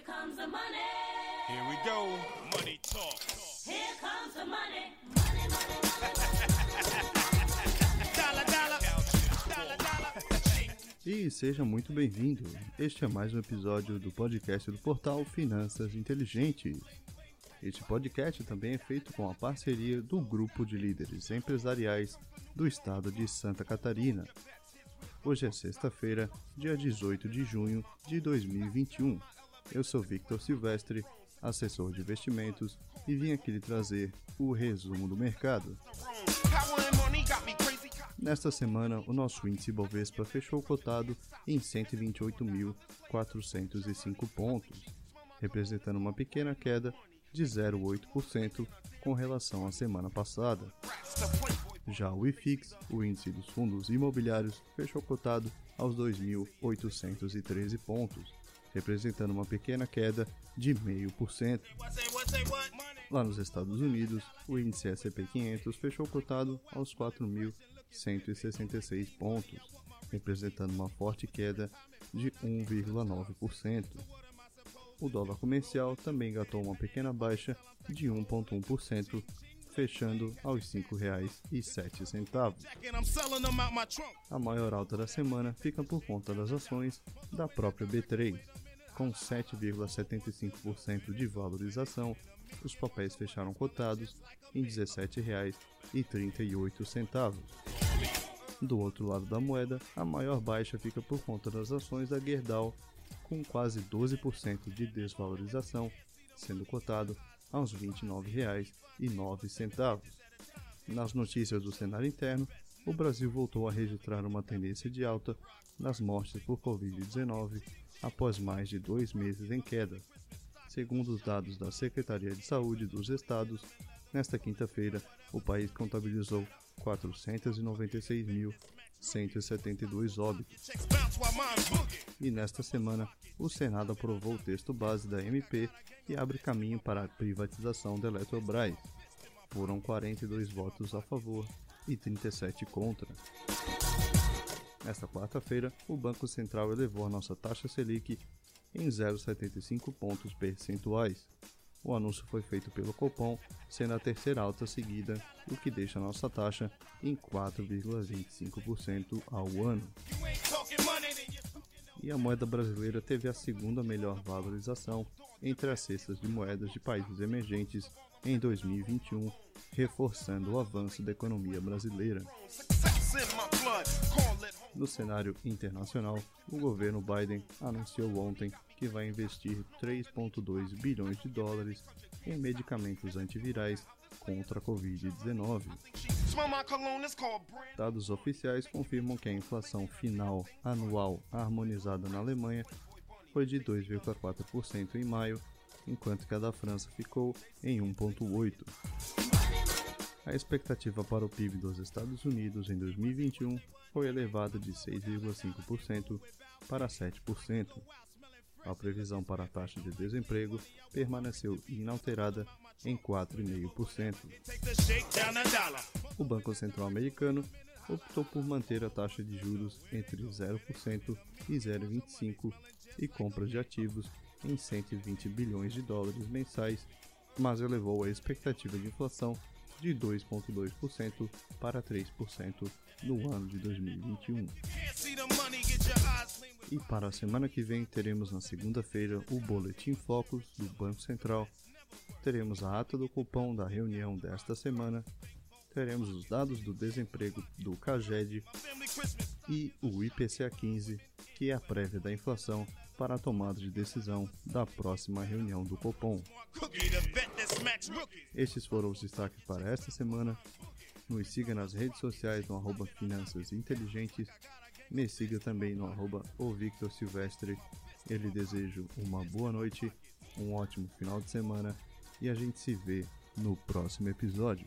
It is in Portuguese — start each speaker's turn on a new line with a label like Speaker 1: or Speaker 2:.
Speaker 1: Here comes the money.
Speaker 2: Here we go. Money talk.
Speaker 1: Here comes the money. Money, money, money,
Speaker 2: Dollar, dollar. Dollar, dollar.
Speaker 3: E seja muito bem-vindo. Este é mais um episódio do podcast do portal Finanças Inteligentes. Este podcast também é feito com a parceria do Grupo de Líderes Empresariais do Estado de Santa Catarina. Hoje é sexta-feira, dia 18 de junho de 2021. Eu sou Victor Silvestre, assessor de investimentos, e vim aqui lhe trazer o resumo do mercado. Nesta semana, o nosso índice Bovespa fechou cotado em 128.405 pontos, representando uma pequena queda de 0,8% com relação à semana passada. Já o IFIX, o índice dos fundos imobiliários, fechou cotado aos 2.813 pontos, representando uma pequena queda de 0,5%.
Speaker 2: What say, what say, what? Money.
Speaker 3: Lá nos Estados Unidos, o índice S&P 500 fechou cotado aos 4.166 pontos, representando uma forte queda de 1,9%. O dólar comercial também gatou uma pequena baixa de 1,1%, fechando aos R$ 5,07.
Speaker 2: And I'm selling them out my trunk.
Speaker 3: A maior alta da semana fica por conta das ações da própria B3. Com 7,75% de valorização, os papéis fecharam cotados em R$ 17,38. Do outro lado da moeda, a maior baixa fica por conta das ações da Gerdau, com quase 12% de desvalorização, sendo cotado aos R$ 29,09. Nas notícias do cenário interno, o Brasil voltou a registrar uma tendência de alta nas mortes por Covid-19 após mais de dois meses em queda. Segundo os dados da Secretaria de Saúde dos Estados, nesta quinta-feira o país contabilizou 496.172 óbitos. E nesta semana, o Senado aprovou o texto base da MP que abre caminho para a privatização da Eletrobras. Foram 42 votos a favor e 37 contra. Nesta quarta-feira, o Banco Central elevou a nossa taxa Selic em 0,75 pontos percentuais. O anúncio foi feito pelo Copom, sendo a terceira alta seguida, o que deixa a nossa taxa em 4,25% ao ano. E a moeda brasileira teve a segunda melhor valorização entre as cestas de moedas de países emergentes em 2021, reforçando o avanço da economia brasileira. No cenário internacional, o governo Biden anunciou ontem que vai investir 3,2 bilhões de dólares em medicamentos antivirais contra a Covid-19.
Speaker 2: Smell my cologne, it's called brand.
Speaker 3: Dados oficiais confirmam que a inflação final anual harmonizada na Alemanha foi de 2,4% em maio, enquanto que a da França ficou em 1,8%. A expectativa para o PIB dos Estados Unidos em 2021 foi elevada de 6,5% para 7%. A previsão para a taxa de desemprego permaneceu inalterada em 4,5%.
Speaker 2: Take the shake down a dollar.
Speaker 3: O Banco Central Americano optou por manter a taxa de juros entre 0% e 0,25% e compras de ativos em 120 bilhões de dólares mensais, mas elevou a expectativa de inflação de 2,2% para 3% no ano de 2021.
Speaker 2: Can't see the money, get your eyes clean with
Speaker 3: E para a semana que vem teremos na segunda-feira o Boletim Focus do Banco Central, teremos a ata do cupom da reunião desta semana, teremos os dados do desemprego do CAGED e o IPCA 15, que é a prévia da inflação para a tomada de decisão da próxima reunião do Copom. Estes foram os destaques para esta semana. Nos siga nas redes sociais no arroba Finanças Inteligentes. Me siga também no arroba o Victor Silvestre. Eu lhe desejo uma boa noite, um ótimo final de semana e a gente se vê no próximo episódio.